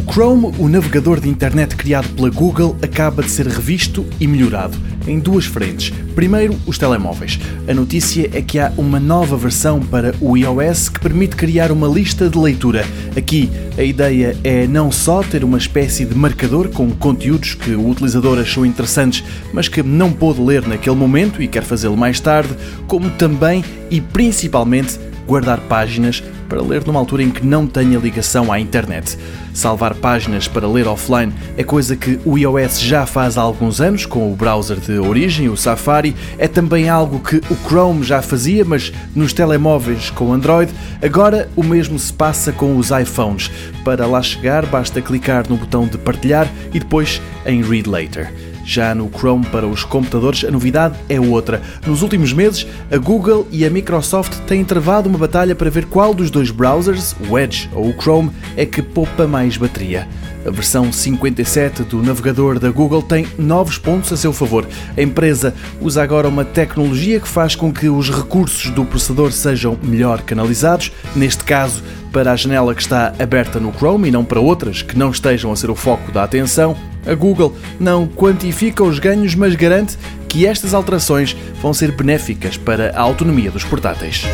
Chrome, o navegador de internet criado pela Google, acaba de ser revisto e melhorado em duas frentes. Primeiro, os telemóveis. A notícia é que há uma nova versão para o iOS que permite criar uma lista de leitura. Aqui, a ideia é não só ter uma espécie de marcador com conteúdos que o utilizador achou interessantes, mas que não pôde ler naquele momento e quer fazê-lo mais tarde, como também e principalmente guardar páginas para ler numa altura em que não tenha ligação à internet. Salvar páginas para ler offline é coisa que o iOS já faz há alguns anos com o browser de origem, o Safari. É também algo que o Chrome já fazia, mas nos telemóveis com Android. Agora o mesmo se passa com os iPhones. Para lá chegar, basta clicar no botão de partilhar e depois em Read Later. Já no Chrome para os computadores, a novidade é outra. Nos últimos meses, a Google e a Microsoft têm travado uma batalha para ver qual dos dois browsers, o Edge ou o Chrome, é que poupa mais bateria. A versão 57 do navegador da Google tem novos pontos a seu favor. A empresa usa agora uma tecnologia que faz com que os recursos do processador sejam melhor canalizados, neste caso para a janela que está aberta no Chrome e não para outras que não estejam a ser o foco da atenção. A Google não quantifica os ganhos, mas garante que estas alterações vão ser benéficas para a autonomia dos portáteis.